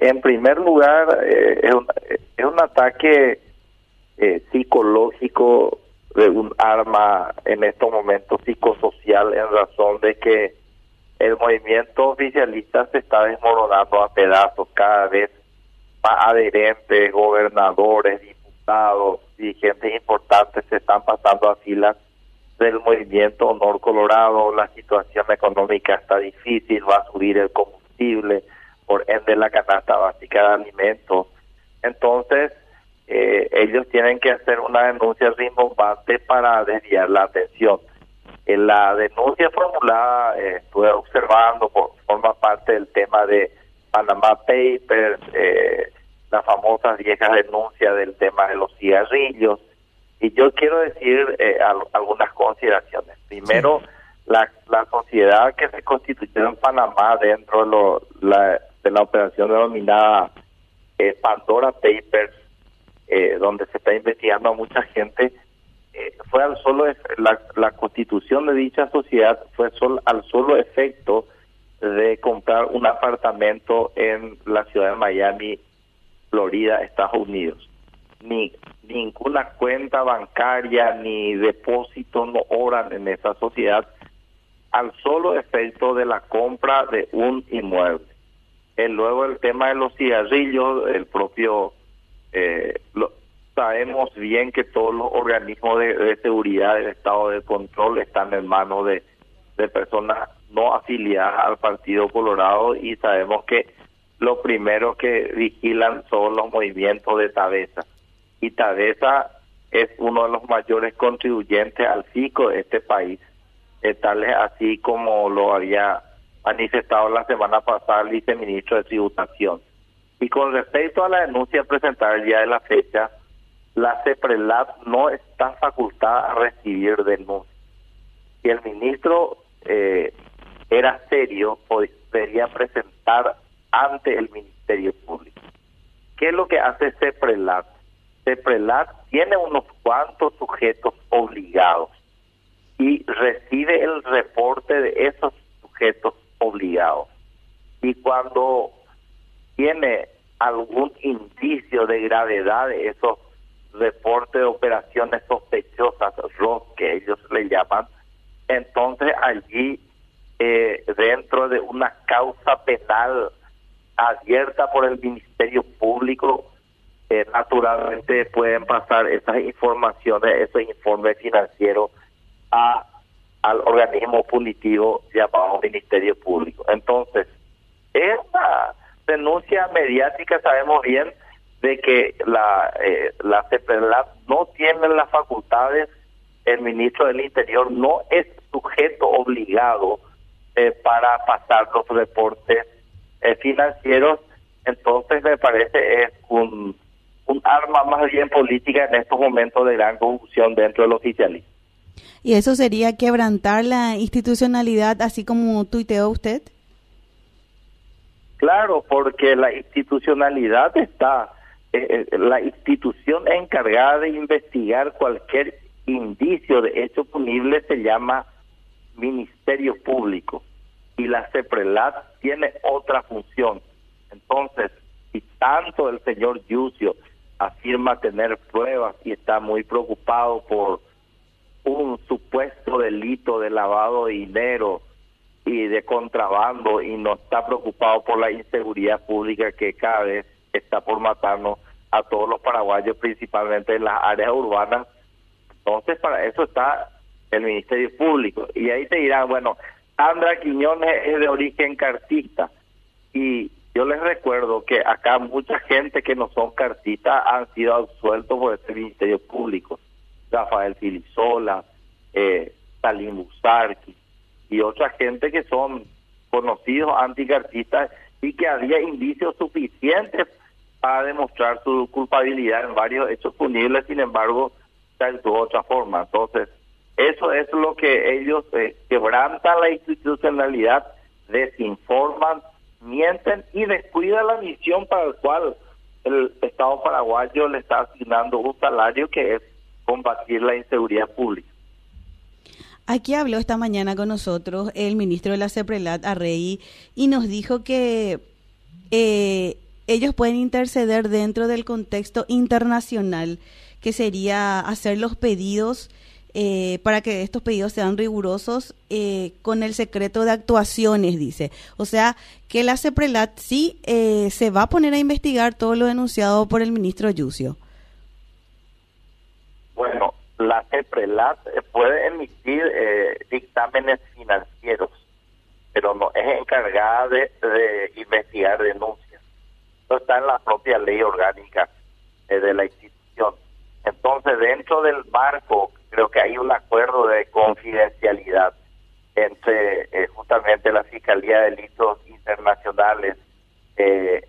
en primer lugar, eh, es, un, ataque eh, psicológico de un arma en estos momentos psicosocial en razón de que el movimiento oficialista se está desmoronando a pedazos cada vez más adherentes, gobernadores, diputados, dirigentes importantes se están pasando a filas del movimiento Honor Colorado, la situación económica está difícil, va a subir el combustible, por ende la canasta básica de alimentos. Entonces, eh, ellos tienen que hacer una denuncia rimbombante para desviar la atención. En la denuncia formulada, eh, estuve observando, por, forma parte del tema de Panama Papers, eh, las famosas viejas denuncias del tema de los cigarrillos. Y yo quiero decir eh, algunas consideraciones. Primero, la, la sociedad que se constituyó en Panamá dentro de, lo, la, de la operación denominada eh, Pandora Papers, eh, donde se está investigando a mucha gente, eh, fue al solo la, la constitución de dicha sociedad fue sol, al solo efecto de comprar un apartamento en la ciudad de Miami, Florida, Estados Unidos. Ni ninguna cuenta bancaria ni depósito no oran en esa sociedad al solo efecto de la compra de un inmueble. El, luego el tema de los cigarrillos, el propio, eh, lo, sabemos bien que todos los organismos de, seguridad del Estado de control están en manos de, personas no afiliadas al Partido Colorado y sabemos que lo primero que vigilan son los movimientos de Tabeza. Y Tabeza es uno de los mayores contribuyentes al FICO de este país, eh, tal así como lo había manifestado la semana pasada el viceministro de Tributación. Y con respecto a la denuncia presentada el día de la fecha, la CEPRELAB no está facultada a recibir denuncias. Si el ministro eh, era serio, podría presentar ante el Ministerio Público. ¿Qué es lo que hace CEPRELAB? CEPRELAB tiene unos cuantos sujetos obligados y recibe el reporte de esos sujetos obligados. Y cuando tiene algún indicio de gravedad de esos reportes de operaciones sospechosas, ROS, que ellos le llaman, entonces allí, eh, dentro de una causa penal abierta por el Ministerio Público, eh, naturalmente pueden pasar esas informaciones, esos informes financieros a al organismo punitivo llamado Ministerio Público. Entonces, es una denuncia mediática, sabemos bien, de que la, eh, la CEPRLAB no tiene las facultades, el ministro del Interior no es sujeto obligado eh, para pasar los reportes eh, financieros, entonces me parece es un, un arma más bien política en estos momentos de gran confusión dentro del oficialismo. ¿Y eso sería quebrantar la institucionalidad así como tuiteó usted? Claro, porque la institucionalidad está, eh, eh, la institución encargada de investigar cualquier indicio de hecho punible se llama Ministerio Público y la CEPRELAT tiene otra función. Entonces, si tanto el señor Yucio afirma tener pruebas y está muy preocupado por un supuesto delito de lavado de dinero y de contrabando y no está preocupado por la inseguridad pública que cada vez está por matarnos a todos los paraguayos, principalmente en las áreas urbanas. Entonces, para eso está el Ministerio Público. Y ahí te dirán, bueno, Sandra Quiñones es de origen cartista. Y yo les recuerdo que acá mucha gente que no son cartistas han sido absueltos por este Ministerio Público. Rafael Filisola, eh, Salim Busarqui y otra gente que son conocidos anticartistas y que había indicios suficientes para demostrar su culpabilidad en varios hechos punibles, sin embargo, se actuó de otra forma. Entonces, eso es lo que ellos eh, quebrantan la institucionalidad, desinforman, mienten y descuidan la misión para la cual el Estado paraguayo le está asignando un salario que es combatir la inseguridad pública. Aquí habló esta mañana con nosotros el ministro de la CEPRELAT, Arrey, y nos dijo que eh, ellos pueden interceder dentro del contexto internacional, que sería hacer los pedidos eh, para que estos pedidos sean rigurosos eh, con el secreto de actuaciones, dice. O sea, que la CEPRELAT sí eh, se va a poner a investigar todo lo denunciado por el ministro Yucio. La CEPRELAT puede emitir dictámenes financieros, pero no es encargada de, investigar denuncias. Esto está en la propia ley orgánica de la institución. Entonces, dentro del marco creo que hay un acuerdo de confidencialidad entre eh, justamente la Fiscalía de Delitos Internacionales, eh,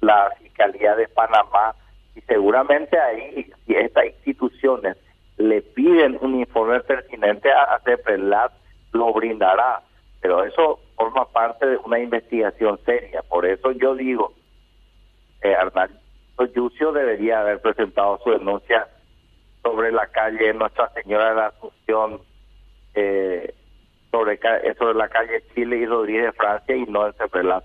la Fiscalía de Panamá, y seguramente ahí, si estas instituciones le piden un informe pertinente a, CEPRELAT, lo brindará, pero eso forma parte de una investigación seria. Por eso yo digo, eh, Arnaldo Yucio debería haber presentado su denuncia sobre la calle Nuestra Señora de la Asunción, eh, sobre, eh, sobre la calle Chile y Rodríguez de Francia y no en Cepelaz.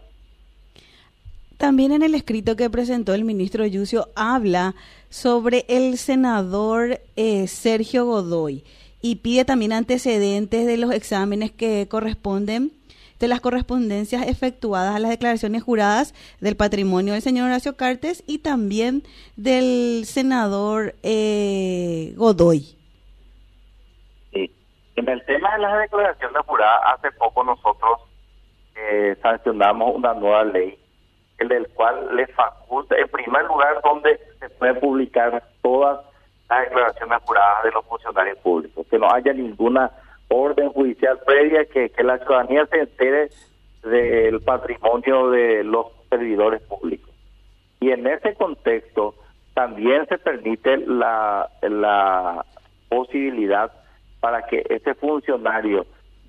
También en el escrito que presentó el ministro Yucio habla sobre el senador eh, Sergio Godoy y pide también antecedentes de los exámenes que corresponden de las correspondencias efectuadas a las declaraciones juradas del patrimonio del señor Horacio Cartes y también del senador eh, Godoy. Sí. En el tema de las declaraciones juradas, hace poco nosotros eh, sancionamos una nueva ley, el cual le faculta, en primer lugar, donde se puede publicar todas las declaraciones juradas de los funcionarios públicos, que no haya ninguna orden judicial previa que, que la ciudadanía se entere del patrimonio de los servidores públicos. Y en ese contexto también se permite la, la posibilidad para que ese funcionario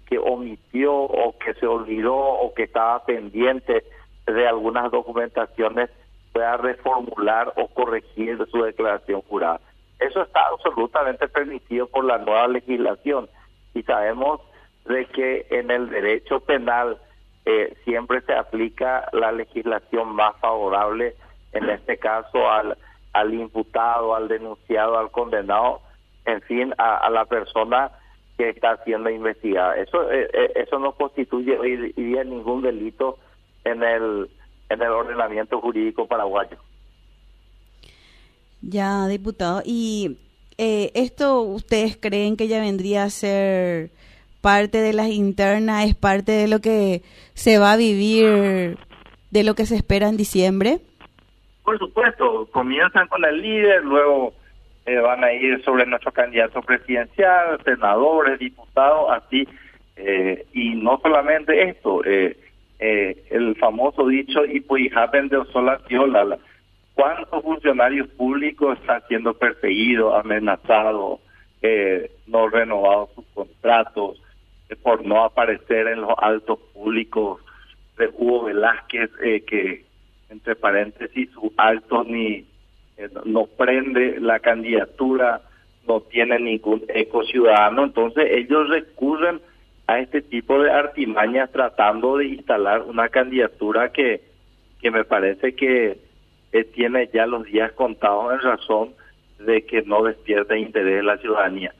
que omitió o que se olvidó o que estaba pendiente de algunas documentaciones pueda reformular o corregir su declaración jurada. Eso está absolutamente permitido por la nueva legislación y sabemos de que en el derecho penal eh, siempre se aplica la legislación más favorable, en este caso al, al imputado, al denunciado, al condenado, en fin, a, la persona que está siendo investigada. Eso eh, eh, eso no constituye hoy ningún delito en el en el ordenamiento jurídico paraguayo. Ya, diputado, y eh, ¿esto ustedes creen que ya vendría a ser parte de las internas, es parte de lo que se va a vivir, de lo que se espera en diciembre? Por supuesto, comienzan con el líder, luego eh, van a ir sobre nuestro candidato presidencial, senadores, diputados, así. Eh, y no solamente esto, el famoso dicho, y pues de sola la ¿Cuántos funcionarios públicos están siendo perseguidos, amenazados, eh, no renovados sus contratos eh, por no aparecer en los altos públicos de Hugo Velázquez, eh, que entre paréntesis sus altos ni no prende la candidatura, no tiene ningún eco ciudadano, entonces ellos recurren a este tipo de artimañas tratando de instalar una candidatura que, que me parece que tiene ya los días contados en razón de que no despierte interés de la ciudadanía.